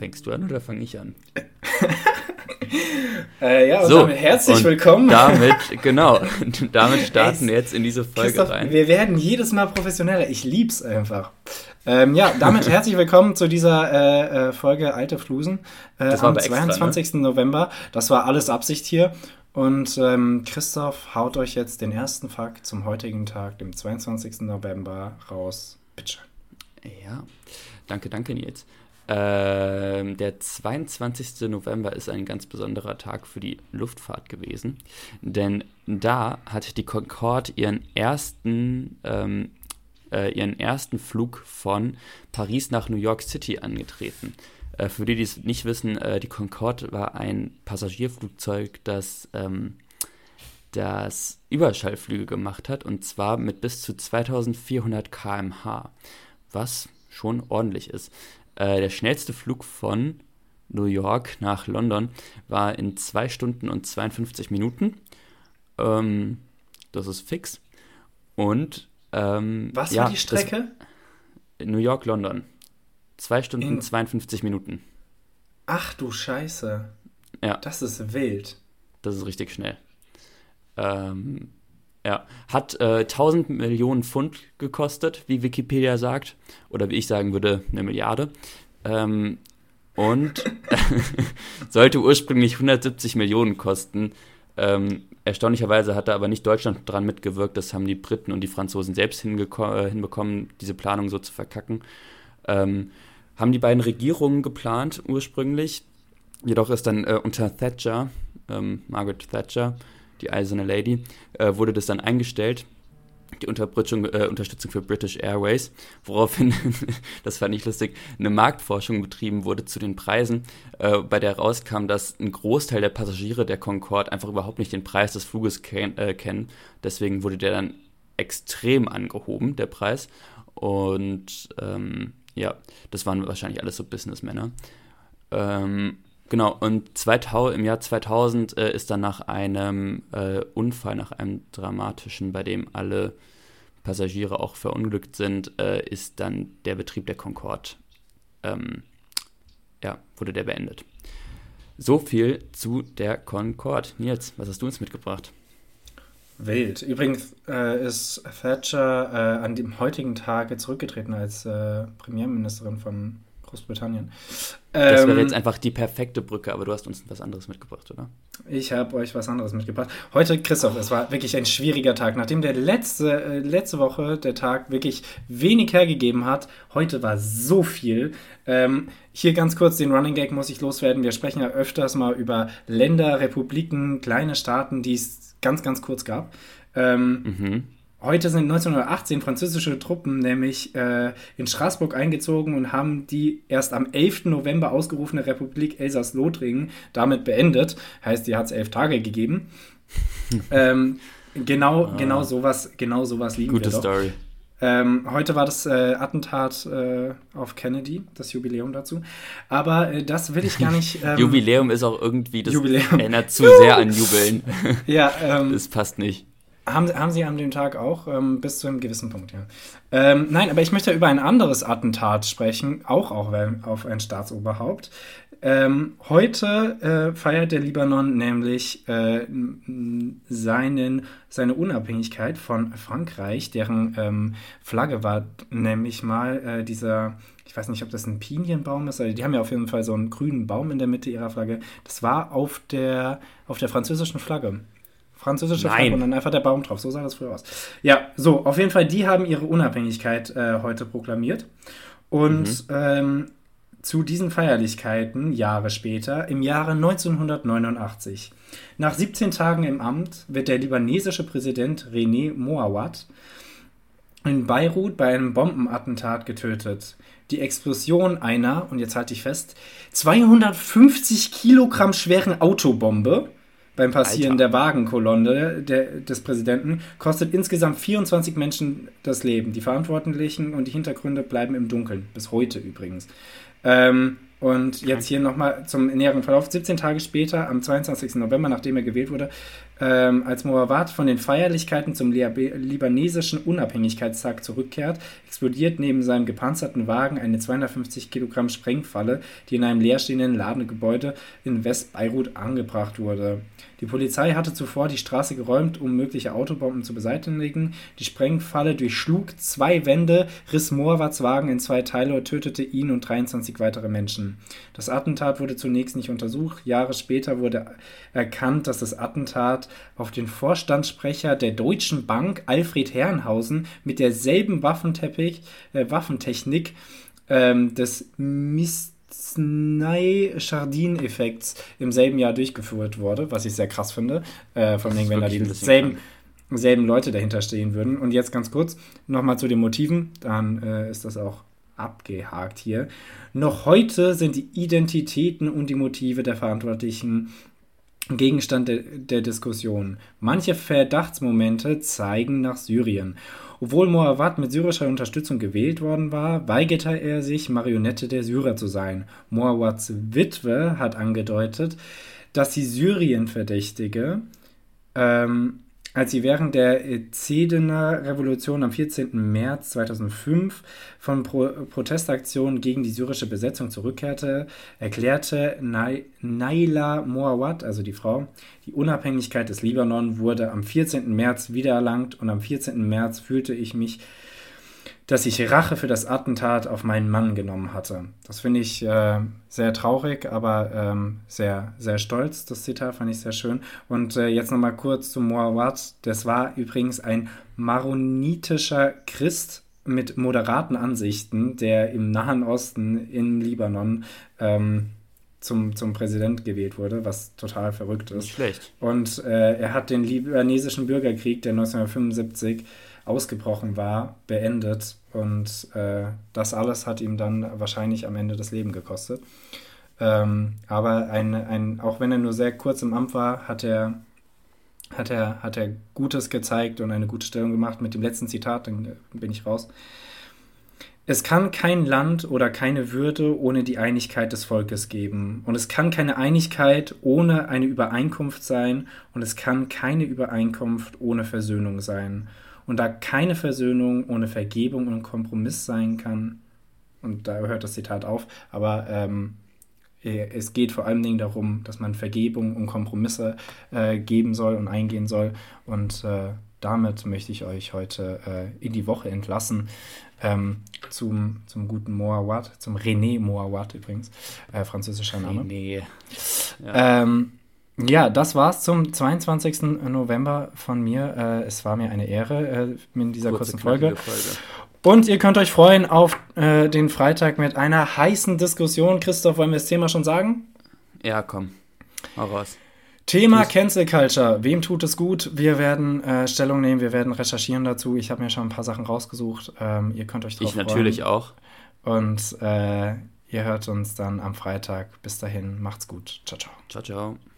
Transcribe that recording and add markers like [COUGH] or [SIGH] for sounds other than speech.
Fängst du an oder fange ich an? [LAUGHS] äh, ja, und so, damit herzlich und willkommen. Damit, [LAUGHS] genau, [LAUGHS] damit starten wir jetzt in diese Folge rein. Wir werden jedes Mal professioneller. Ich lieb's einfach. Ähm, ja, damit herzlich willkommen zu dieser äh, äh, Folge Alte Flusen äh, am 22. Extra, ne? November. Das war alles Absicht hier. Und ähm, Christoph haut euch jetzt den ersten Fakt zum heutigen Tag, dem 22. November, raus. Bitte. Ja, danke, danke Nils. Ähm, der 22. November ist ein ganz besonderer Tag für die Luftfahrt gewesen, denn da hat die Concorde ihren ersten, ähm, äh, ihren ersten Flug von Paris nach New York City angetreten. Äh, für die, die es nicht wissen, äh, die Concorde war ein Passagierflugzeug, das, ähm, das Überschallflüge gemacht hat und zwar mit bis zu 2400 km/h, was schon ordentlich ist. Äh, der schnellste Flug von New York nach London war in 2 Stunden und 52 Minuten. Ähm, das ist fix. Und ähm, was ja, war die Strecke? New York, London. 2 Stunden in 52 Minuten. Ach du Scheiße. Ja. Das ist wild. Das ist richtig schnell. Ähm, ja, hat äh, 1000 Millionen Pfund gekostet, wie Wikipedia sagt. Oder wie ich sagen würde, eine Milliarde. Ähm, und [LAUGHS] sollte ursprünglich 170 Millionen kosten. Ähm, erstaunlicherweise hat da aber nicht Deutschland dran mitgewirkt. Das haben die Briten und die Franzosen selbst äh, hinbekommen, diese Planung so zu verkacken. Ähm, haben die beiden Regierungen geplant ursprünglich. Jedoch ist dann äh, unter Thatcher, ähm, Margaret Thatcher, die Eiserne Lady, äh, wurde das dann eingestellt, die äh, Unterstützung für British Airways, woraufhin, [LAUGHS] das fand ich lustig, eine Marktforschung betrieben wurde zu den Preisen, äh, bei der rauskam, dass ein Großteil der Passagiere der Concorde einfach überhaupt nicht den Preis des Fluges ken äh, kennen. Deswegen wurde der dann extrem angehoben, der Preis. Und ähm, ja, das waren wahrscheinlich alles so Businessmänner. Ähm, Genau, und 2000, im Jahr 2000 äh, ist dann nach einem äh, Unfall, nach einem dramatischen, bei dem alle Passagiere auch verunglückt sind, äh, ist dann der Betrieb der Concorde, ähm, ja, wurde der beendet. So viel zu der Concorde. Nils, was hast du uns mitgebracht? Wild. Übrigens äh, ist Thatcher äh, an dem heutigen Tage zurückgetreten als äh, Premierministerin von Großbritannien. Das wäre jetzt ähm, einfach die perfekte Brücke, aber du hast uns was anderes mitgebracht, oder? Ich habe euch was anderes mitgebracht. Heute, Christoph, es war wirklich ein schwieriger Tag. Nachdem der letzte, äh, letzte Woche der Tag wirklich wenig hergegeben hat, heute war so viel. Ähm, hier ganz kurz den Running Gag muss ich loswerden. Wir sprechen ja öfters mal über Länder, Republiken, kleine Staaten, die es ganz, ganz kurz gab. Ähm, mhm. Heute sind 1918 französische Truppen nämlich äh, in Straßburg eingezogen und haben die erst am 11. November ausgerufene Republik Elsass-Lothringen damit beendet. Heißt, die hat es elf Tage gegeben. [LAUGHS] ähm, genau, ah. genau sowas, genau sowas lieben Gute wir doch. Story. Ähm, heute war das äh, Attentat äh, auf Kennedy, das Jubiläum dazu. Aber äh, das will ich gar nicht. [LAUGHS] Ähm, Jubiläum ist auch irgendwie, das Jubiläum. erinnert zu sehr an Jubeln. [LAUGHS] ja, ähm, das passt nicht. Haben, haben sie an dem Tag auch, ähm, bis zu einem gewissen Punkt, ja. Ähm, nein, aber ich möchte über ein anderes Attentat sprechen, auch, auch auf ein Staatsoberhaupt. Ähm, heute äh, feiert der Libanon nämlich äh, seinen, seine Unabhängigkeit von Frankreich, deren ähm, Flagge war nämlich mal äh, dieser, ich weiß nicht, ob das ein Pinienbaum ist, also die haben ja auf jeden Fall so einen grünen Baum in der Mitte ihrer Flagge. Das war auf der, auf der französischen Flagge französische Nein. Flagge und dann einfach der Baum drauf. So sah das früher aus. Ja, so, auf jeden Fall, die haben ihre Unabhängigkeit äh, heute proklamiert. Und mhm. ähm, zu diesen Feierlichkeiten, Jahre später, im Jahre 1989, nach 17 Tagen im Amt, wird der libanesische Präsident René Moawad in Beirut bei einem Bombenattentat getötet. Die Explosion einer, und jetzt halte ich fest, 250 Kilogramm schweren Autobombe beim Passieren Alter. der Wagenkolonne der, des Präsidenten kostet insgesamt 24 Menschen das Leben. Die Verantwortlichen und die Hintergründe bleiben im Dunkeln, bis heute übrigens. Ähm, und jetzt hier nochmal zum näheren Verlauf. 17 Tage später, am 22. November, nachdem er gewählt wurde, Ähm, als Moawad von den Feierlichkeiten zum libanesischen Unabhängigkeitstag zurückkehrt, explodiert neben seinem gepanzerten Wagen eine 250 Kilogramm Sprengfalle, die in einem leerstehenden Ladengebäude in West-Beirut angebracht wurde. Die Polizei hatte zuvor die Straße geräumt, um mögliche Autobomben zu beseitigen. Die Sprengfalle durchschlug zwei Wände, riss Moawads Wagen in zwei Teile und tötete ihn und 23 weitere Menschen. Das Attentat wurde zunächst nicht untersucht. Jahre später wurde erkannt, dass das Attentat auf den Vorstandssprecher der Deutschen Bank, Alfred Herrenhausen, mit derselben Waffenteppich, äh, Waffentechnik ähm, des Mist Snai-Chardin-Effekts im selben Jahr durchgeführt wurde, was ich sehr krass finde. Äh, von wegen, wenn da dieselben selben Leute dahinter stehen würden. Und jetzt ganz kurz nochmal zu den Motiven, dann äh, ist das auch abgehakt hier. Noch heute sind die Identitäten und die Motive der Verantwortlichen Gegenstand der, der Diskussion. Manche Verdachtsmomente zeigen nach Syrien. Obwohl Moawad mit syrischer Unterstützung gewählt worden war, weigerte er sich, Marionette der Syrer zu sein. Moawads Witwe hat angedeutet, dass sie Syrien verdächtige, ähm, als sie während der Zedener Revolution am 14. März 2005 von Pro Protestaktionen gegen die syrische Besetzung zurückkehrte, erklärte Naila Moawad, also die Frau, die Unabhängigkeit des Libanon wurde am 14. März wiedererlangt und am 14. März fühlte ich mich dass ich Rache für das Attentat auf meinen Mann genommen hatte. Das finde ich äh, sehr traurig, aber ähm, sehr, sehr stolz. Das Zitat fand ich sehr schön. Und äh, jetzt nochmal kurz zu Moawad. Das war übrigens ein maronitischer Christ mit moderaten Ansichten, der im Nahen Osten in Libanon ähm, zum, zum Präsident gewählt wurde, was total verrückt ist. Nicht schlecht. Und äh, er hat den libanesischen Bürgerkrieg, der 1975 ausgebrochen war, beendet. Und äh, das alles hat ihm dann wahrscheinlich am Ende das Leben gekostet. Ähm, aber ein, ein, auch wenn er nur sehr kurz im Amt war, hat er, hat, er, hat er Gutes gezeigt und eine gute Stellung gemacht. Mit dem letzten Zitat, dann bin ich raus. Es kann kein Land oder keine Würde ohne die Einigkeit des Volkes geben. Und es kann keine Einigkeit ohne eine Übereinkunft sein. Und es kann keine Übereinkunft ohne Versöhnung sein. Und da keine Versöhnung ohne Vergebung und Kompromiss sein kann, und da hört das Zitat auf, aber ähm, es geht vor allen Dingen darum, dass man Vergebung und Kompromisse äh, geben soll und eingehen soll. Und äh, damit möchte ich euch heute äh, in die Woche entlassen ähm, zum, zum guten Moawad, zum René Moawad übrigens, äh, französischer Name. René. Ja. Ähm, ja, das war's zum 22. November von mir. Äh, es war mir eine Ehre äh, in dieser Kurze, kurzen Folge. Folge. Und ihr könnt euch freuen auf äh, den Freitag mit einer heißen Diskussion. Christoph, wollen wir das Thema schon sagen? Ja, komm. Hau raus. Thema Tschüss. Cancel Culture. Wem tut es gut? Wir werden äh, Stellung nehmen, wir werden recherchieren dazu. Ich habe mir schon ein paar Sachen rausgesucht. Ähm, ihr könnt euch drauf Ich freuen. natürlich auch. Und äh, ihr hört uns dann am Freitag. Bis dahin, macht's gut. Ciao, ciao. Ciao, ciao.